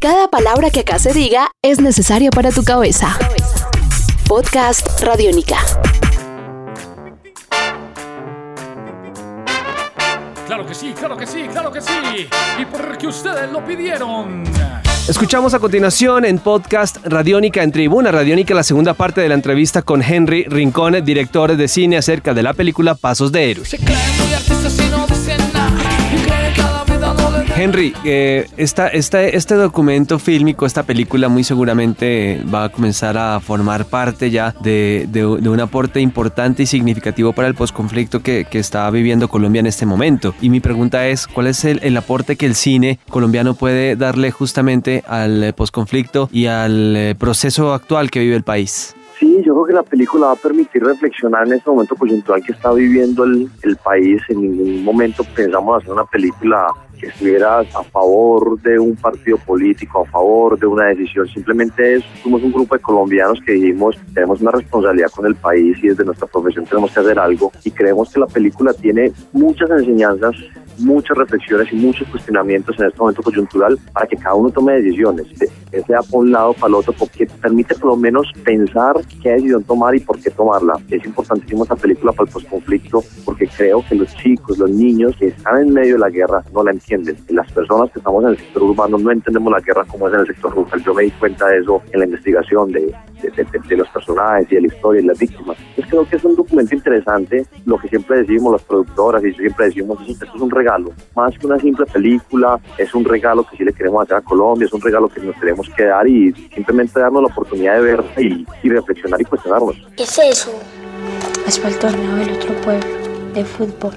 Cada palabra que acá se diga es necesaria para tu cabeza. Podcast Radiónica. Claro que sí, claro que sí, claro que sí. Y porque ustedes lo pidieron. Escuchamos a continuación en podcast Radiónica en Tribuna Radiónica la segunda parte de la entrevista con Henry Rincón, director de cine acerca de la película Pasos de Héroes. Se creen muy artistas y no dicen nada. Henry, eh, esta, esta- este documento fílmico, esta película muy seguramente va a comenzar a formar parte ya de, de- un aporte importante y significativo para el posconflicto que, que está viviendo Colombia en este momento. Y mi pregunta es, ¿cuál es el, el aporte que el cine colombiano puede darle justamente al posconflicto y al eh, proceso actual que vive el país? Sí, yo creo que la película va a permitir reflexionar en este momento coyuntural que está viviendo el, el país. En ningún momento pensamos hacer una película que estuviera a favor de un partido político, a favor de una decisión. Simplemente es, somos un grupo de colombianos que dijimos, tenemos una responsabilidad con el país y desde nuestra profesión tenemos que hacer algo. Y creemos que la película tiene muchas enseñanzas, muchas reflexiones y muchos cuestionamientos en este momento coyuntural para que cada uno tome decisiones, de- que sea por un lado para el otro, porque permite por lo menos pensar qué decisión tomar y por qué tomarla. Es importantísimo esta película para el posconflicto porque creo que los chicos, los niños que están en medio de la guerra no la entienden. Las personas que estamos en el sector urbano no entendemos la guerra como es en el sector rural. Yo me di cuenta de eso en la investigación de, de, de- de- de los personajes y de la historia y las víctimas. Entonces creo que es un documento interesante, lo que siempre decimos las productoras y siempre decimos, esto es un regalo, más que una simple película, es un regalo que sí le queremos hacer a Colombia, es un regalo que nos tenemos que dar y simplemente darnos la oportunidad de verla y, y reflexionar y cuestionarnos. ¿Qué es eso? Es para el torneo del otro pueblo, de fútbol.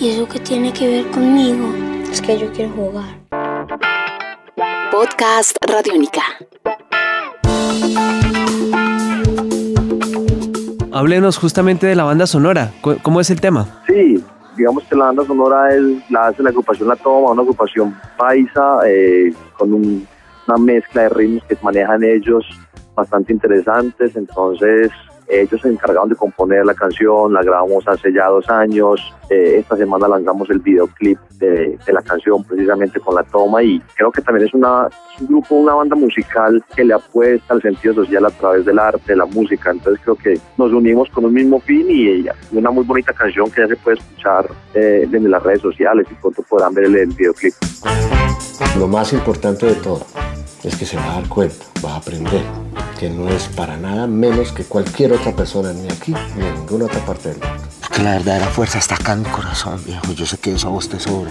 ¿Y eso qué tiene que ver conmigo? Es que yo quiero jugar. Podcast Radiónica. Háblenos justamente de la banda sonora. ¿Cu- ¿Cómo es el tema? Sí, digamos que la banda sonora es, la hace la agrupación La Toma, una agrupación paisa eh, con un- una mezcla de ritmos que manejan ellos bastante interesantes. Entonces, ellos se encargaron de componer la canción, la grabamos hace ya dos años. Eh, esta semana lanzamos el videoclip de, de la canción precisamente con La Toma y creo que también es, una, un grupo, una banda musical que le apuesta al sentido social a través del arte, la música. Entonces, creo que nos unimos con un mismo fin y una muy bonita canción que ya se puede escuchar eh, en las redes sociales y pronto podrán ver el videoclip. Lo más importante de todo es que se va a dar cuenta, va a aprender que no es para nada menos que cualquier otra persona, ni aquí ni en ninguna otra parte del mundo. Que la verdadera fuerza está acá en mi corazón, viejo. Yo sé que eso a vos te sobra.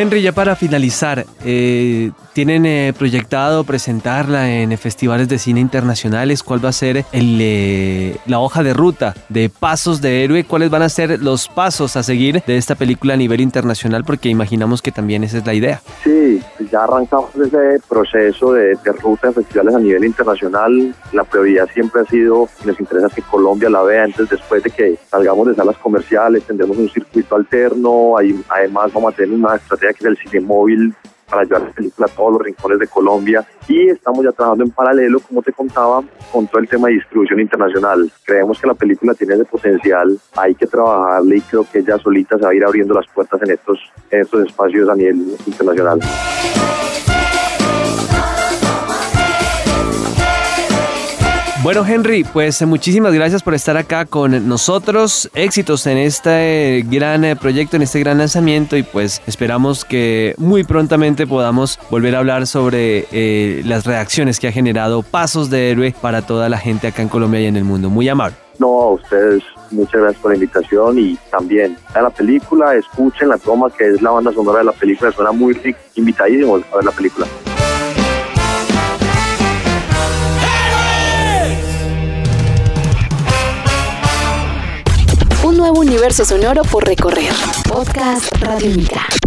Henry, ya para finalizar, eh, ¿tienen eh, proyectado presentarla en festivales de cine internacionales? ¿Cuál va a ser el, eh, la hoja de ruta de Pasos de Héroe? ¿Cuáles van a ser los pasos a seguir de esta película a nivel internacional? Porque imaginamos que también esa es la idea. Sí, pues ya arrancamos ese proceso de, de ruta de festivales a nivel internacional. La prioridad siempre ha sido, nos interesa que Colombia la vea. Entonces, después de que salgamos de salas comerciales, tendremos un circuito alterno. Ahí, además, vamos a tener una estrategia que es el cine móvil para llevar la película a todos los rincones de Colombia y estamos ya trabajando en paralelo, como te contaba, con todo el tema de distribución internacional. Creemos que la película tiene ese potencial, hay que trabajarle y creo que ella solita se va a ir abriendo las puertas en estos, en estos espacios a nivel internacional. Bueno, Henry, pues eh, muchísimas gracias por estar acá con nosotros. Éxitos en este gran eh, proyecto, en este gran lanzamiento y pues esperamos que muy prontamente podamos volver a hablar sobre eh, las reacciones que ha generado Pasos de Héroe para toda la gente acá en Colombia y en el mundo. Muy amable. No, a ustedes muchas gracias por la invitación y también a la película, escuchen la toma que es la banda sonora de la película, suena muy rico, invitadísimos a ver la película. Universo sonoro por recorrer. Podcast Radiónica.